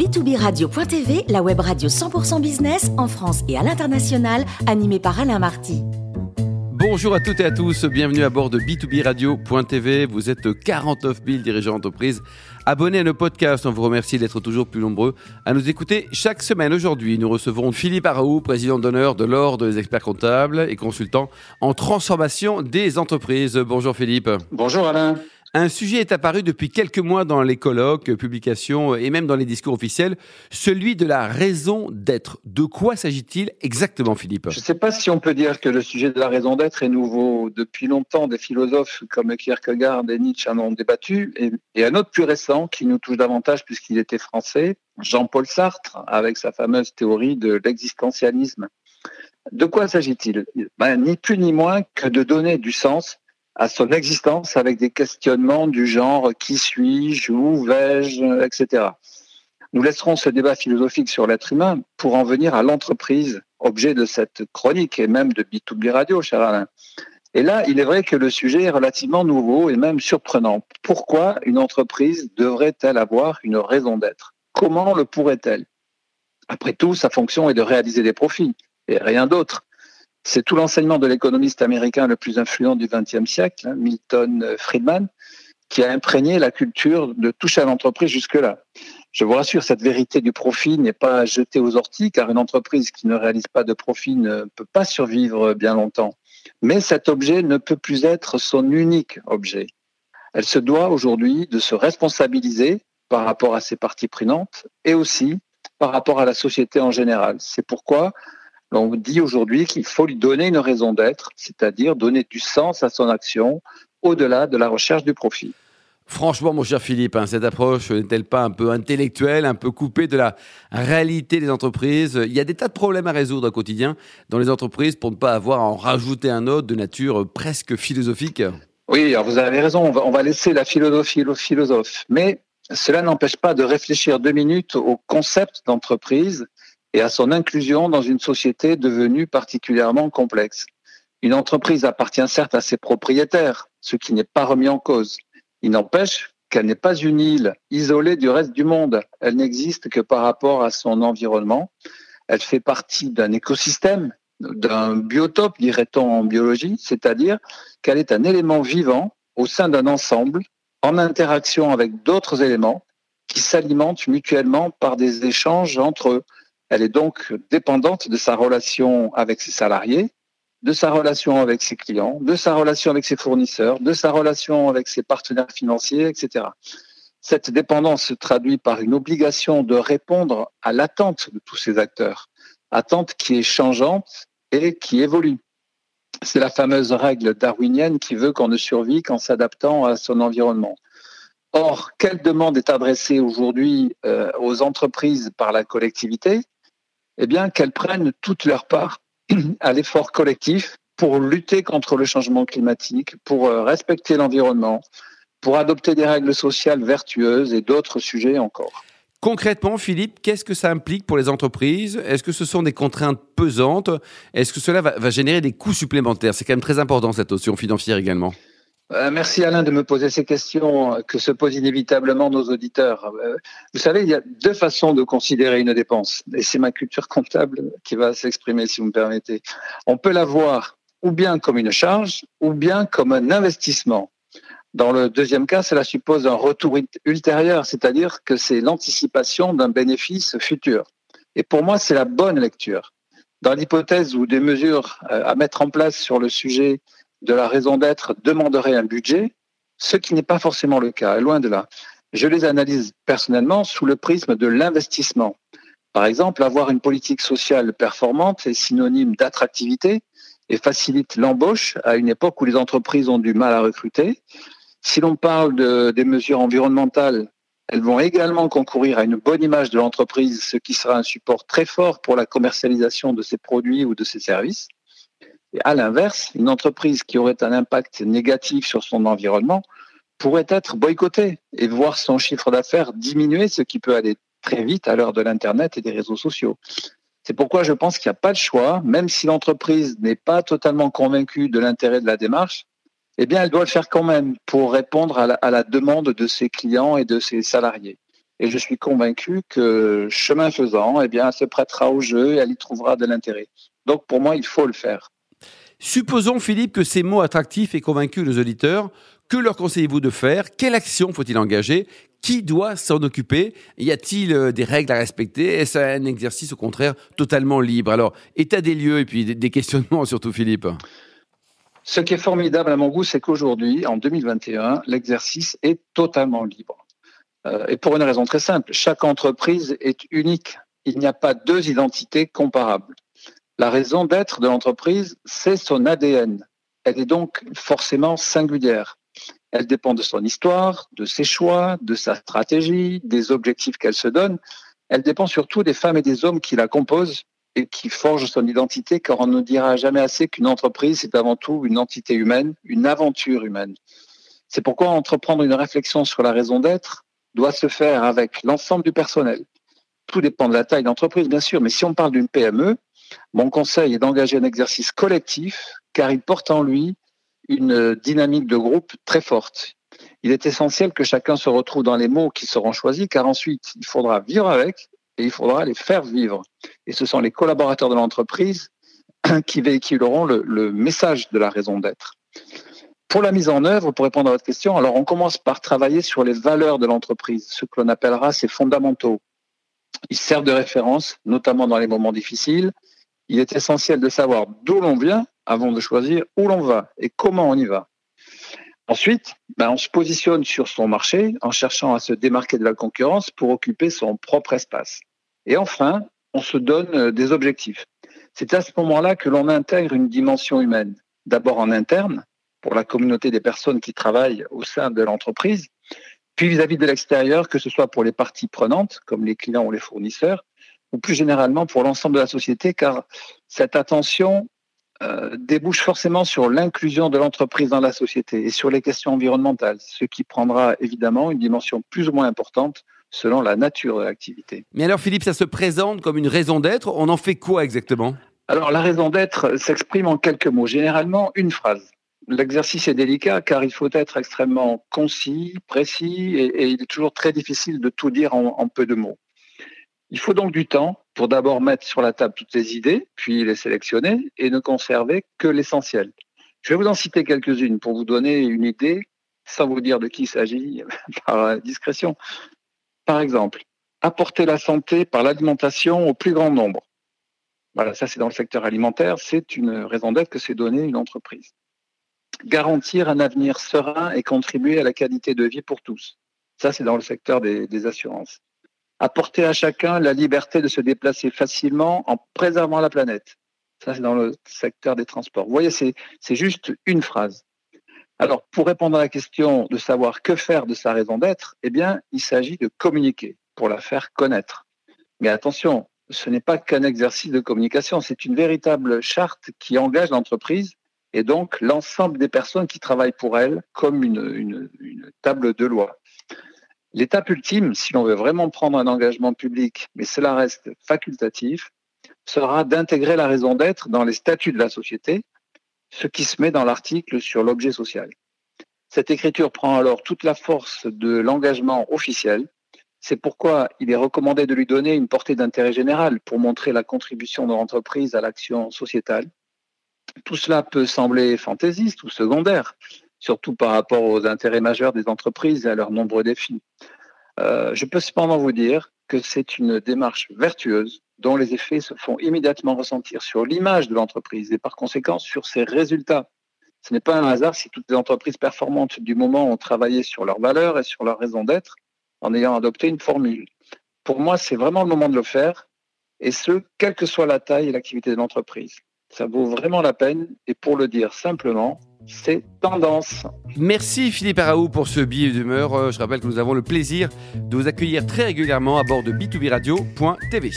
b2b-radio.tv, la web radio 100% business en France et à l'international, animée par Alain Marty. Bonjour à toutes et à tous, bienvenue à bord de B2B Radio.tv. Vous êtes 49 000 dirigeants d'entreprise abonnés à nos podcasts. On vous remercie d'être toujours plus nombreux à nous écouter chaque semaine. Aujourd'hui, nous recevons Philippe Araou, président d'honneur de l'Ordre des experts comptables et consultant en transformation des entreprises. Bonjour Philippe. Bonjour Alain. Un sujet est apparu depuis quelques mois dans les colloques, publications et même dans les discours officiels, celui de la raison d'être. De quoi s'agit-il exactement, Philippe? Je ne sais pas si on peut dire que le sujet de la raison d'être est nouveau. Depuis longtemps, des philosophes comme Kierkegaard et Nietzsche en ont débattu, et, un autre plus récent qui nous touche davantage puisqu'il était français, Jean-Paul Sartre, avec sa fameuse théorie de l'existentialisme. De quoi s'agit-il? Ben, Ni plus ni moins que de donner du sens à son existence avec des questionnements du genre qui suis-je, où vais-je, etc. Nous laisserons ce débat philosophique sur l'être humain pour en venir à l'entreprise, objet de cette chronique et même de B2B Radio, cher Alain. Et là, il est vrai que le sujet est relativement nouveau et même surprenant. Pourquoi une entreprise devrait-elle avoir une raison d'être? Comment le pourrait-elle? Après tout, sa fonction est de réaliser des profits et rien d'autre. C'est tout l'enseignement de l'économiste américain le plus influent du XXe siècle, hein, Milton Friedman, qui a imprégné la culture de toucher à l'entreprise jusque-là. Je vous rassure, cette vérité du profit n'est pas jetée aux orties, car une entreprise qui ne réalise pas de profit ne peut pas survivre bien longtemps. Mais cet objet ne peut plus être son unique objet. Elle se doit aujourd'hui de se responsabiliser par rapport à ses parties prenantes et aussi par rapport à la société en général. C'est pourquoi on dit aujourd'hui qu'il faut lui donner une raison d'être, c'est-à-dire donner du sens à son action au-delà de la recherche du profit. Franchement, mon cher Philippe, hein, cette approche n'est-elle pas un peu intellectuelle, un peu coupée de la réalité des entreprises? Il y a des tas de problèmes à résoudre au quotidien dans les entreprises pour ne pas avoir à en rajouter un autre de nature presque philosophique. Oui, vous avez raison, on va, on va laisser la philosophie aux philosophes. Mais cela n'empêche pas de réfléchir deux minutes au concept d'entreprise et à son inclusion dans une société devenue particulièrement complexe. Une entreprise appartient certes à ses propriétaires, ce qui n'est pas remis en cause. Il n'empêche qu'elle n'est pas une île isolée du reste du monde. Elle n'existe que par rapport à son environnement. Elle fait partie d'un écosystème, d'un biotope, dirait-on en biologie, c'est-à-dire qu'elle est un élément vivant au sein d'un ensemble, en interaction avec d'autres éléments qui s'alimentent mutuellement par des échanges entre eux. Elle est donc dépendante de sa relation avec ses salariés, de sa relation avec ses clients, de sa relation avec ses fournisseurs, de sa relation avec ses partenaires financiers, etc. Cette dépendance se traduit par une obligation de répondre à l'attente de tous ces acteurs, attente qui est changeante et qui évolue. C'est la fameuse règle darwinienne qui veut qu'on ne survit qu'en s'adaptant à son environnement. Or, quelle demande est adressée aujourd'hui euh, aux entreprises par la collectivité eh bien, qu'elles prennent toute leur part à l'effort collectif pour lutter contre le changement climatique, pour euh, respecter l'environnement, pour adopter des règles sociales vertueuses et d'autres sujets encore. Concrètement, Philippe, qu'est-ce que ça implique pour les entreprises? Est-ce que ce sont des contraintes pesantes? Est-ce que cela va, va, générer des coûts supplémentaires? C'est quand même très important cette notion financière également. Euh, merci Alain de me poser ces questions que se posent inévitablement nos auditeurs. Euh, vous savez, il y a deux façons de considérer une dépense, et c'est ma culture comptable qui va s'exprimer, si vous me permettez. On peut la voir ou bien comme une charge, ou bien comme un investissement. Dans le deuxième cas, cela suppose un retour ultérieur, c'est-à-dire que c'est l'anticipation d'un bénéfice futur. Et pour moi, c'est la bonne lecture. Dans l'hypothèse où des mesures euh, à mettre en place sur le sujet de la raison d'être demanderait un budget, ce qui n'est pas forcément le cas, loin de là. Je les analyse personnellement sous le prisme de l'investissement. Par exemple, avoir une politique sociale performante est synonyme d'attractivité et facilite l'embauche à une époque où les entreprises ont du mal à recruter. Si l'on parle de, des mesures environnementales, elles vont également concourir à une bonne image de l'entreprise, ce qui sera un support très fort pour la commercialisation de ses produits ou de ses services. Et à l'inverse, une entreprise qui aurait un impact négatif sur son environnement pourrait être boycottée et voir son chiffre d'affaires diminuer, ce qui peut aller très vite à l'heure de l'Internet et des réseaux sociaux. C'est pourquoi je pense qu'il n'y a pas de choix, même si l'entreprise n'est pas totalement convaincue de l'intérêt de la démarche, eh bien, elle doit le faire quand même pour répondre à la, demande de ses clients et de ses salariés. Et je suis convaincu que chemin faisant, eh elle se prêtera au jeu et elle y trouvera de l'intérêt. Donc pour moi, il faut le faire. Supposons, Philippe, que ces mots attractifs aient convaincu nos auditeurs. Que leur conseillez-vous de faire? Quelle action faut-il engager? Qui doit s'en occuper? Y a-t-il euh, des règles à respecter? Est-ce un exercice, au contraire, totalement libre? Alors, état des lieux et puis des questionnements surtout, Philippe. Ce qui est formidable à mon goût, c'est qu'aujourd'hui, en 2021, l'exercice est totalement libre. Euh, et pour une raison très simple, chaque entreprise est unique. Il n'y a pas deux identités comparables. La raison d'être de l'entreprise, c'est son ADN. Elle est donc forcément singulière. Elle dépend de son histoire, de ses choix, de sa stratégie, des objectifs qu'elle se donne. Elle dépend surtout des femmes et des hommes qui la composent et qui forgent son identité, car on ne dira jamais assez qu'une entreprise, c'est avant tout une entité humaine, une aventure humaine. C'est pourquoi entreprendre une réflexion sur la raison d'être doit se faire avec l'ensemble du personnel. Tout dépend de la taille d'entreprise, bien sûr, mais si on parle d'une PME, mon conseil est d'engager un exercice collectif, car il porte en lui une dynamique de groupe très forte. Il est essentiel que chacun se retrouve dans les mots qui seront choisis, car ensuite, il faudra vivre avec et il faudra les faire vivre. Et ce sont les collaborateurs de l'entreprise qui véhiculeront le, message de la raison d'être. Pour la mise en œuvre, pour répondre à votre question, alors on commence par travailler sur les valeurs de l'entreprise, ce que l'on appellera ses fondamentaux. Ils servent de référence, notamment dans les moments difficiles. Il est essentiel de savoir d'où l'on vient avant de choisir où l'on va et comment on y va. Ensuite, ben, on se positionne sur son marché en cherchant à se démarquer de la concurrence pour occuper son propre espace. Et enfin, on se donne euh, des objectifs. C'est à ce moment-là que l'on intègre une dimension humaine. D'abord en interne, pour la communauté des personnes qui travaillent au sein de l'entreprise, puis vis-à-vis de l'extérieur, que ce soit pour les parties prenantes, comme les clients ou les fournisseurs, ou plus généralement pour l'ensemble de la société, car cette attention euh, débouche forcément sur l'inclusion de l'entreprise dans la société et sur les questions environnementales, ce qui prendra évidemment une dimension plus ou moins importante selon la nature de l'activité. Mais alors Philippe, ça se présente comme une raison d'être, on en fait quoi exactement? Alors la raison d'être s'exprime en quelques mots, généralement une phrase. L'exercice est délicat car il faut être extrêmement concis, précis et, il est toujours très difficile de tout dire en, peu de mots. Il faut donc du temps pour d'abord mettre sur la table toutes les idées, puis les sélectionner et ne conserver que l'essentiel. Je vais vous en citer quelques-unes pour vous donner une idée, sans vous dire de qui il s'agit, par discrétion. Par exemple, apporter la santé par l'alimentation au plus grand nombre. Voilà, ça c'est dans le secteur alimentaire, c'est une raison d'être que c'est donné une entreprise garantir un avenir serein et contribuer à la qualité de vie pour tous. Ça, c'est dans le secteur des, assurances. Apporter à chacun la liberté de se déplacer facilement en préservant la planète. Ça, c'est dans le secteur des transports. Vous voyez, c'est juste une phrase. Alors, pour répondre à la question de savoir que faire de sa raison d'être, eh bien, il s'agit de communiquer pour la faire connaître. Mais attention, ce n'est pas qu'un exercice de communication, c'est une véritable charte qui engage l'entreprise et donc l'ensemble des personnes qui travaillent pour elle comme une, table de loi. L'étape ultime, si l'on veut vraiment prendre un engagement public, mais cela reste facultatif, sera d'intégrer la raison d'être dans les statuts de la société, ce qui se met dans l'article sur l'objet social. Cette écriture prend alors toute la force de l'engagement officiel. C'est pourquoi il est recommandé de lui donner une portée d'intérêt général pour montrer la contribution de l'entreprise à l'action sociétale tout cela peut sembler fantaisiste ou secondaire, surtout par rapport aux intérêts majeurs des entreprises et à leurs nombreux défis. Euh, je peux cependant vous dire que c'est une démarche vertueuse dont les effets se font immédiatement ressentir sur l'image de l'entreprise et par conséquent sur ses résultats. Ce n'est pas un hasard si toutes les entreprises performantes du moment ont travaillé sur leurs valeurs et sur leur raison d'être en ayant adopté une formule. Pour moi, c'est vraiment le moment de le faire, et ce, quelle que soit la taille et l'activité de l'entreprise. Ça vaut vraiment la peine. Et pour le dire simplement, c'est tendance. Merci Philippe Araou pour ce billet d'humeur. Euh, je rappelle que nous avons le plaisir de vous accueillir très régulièrement à bord de b2b radio.tv.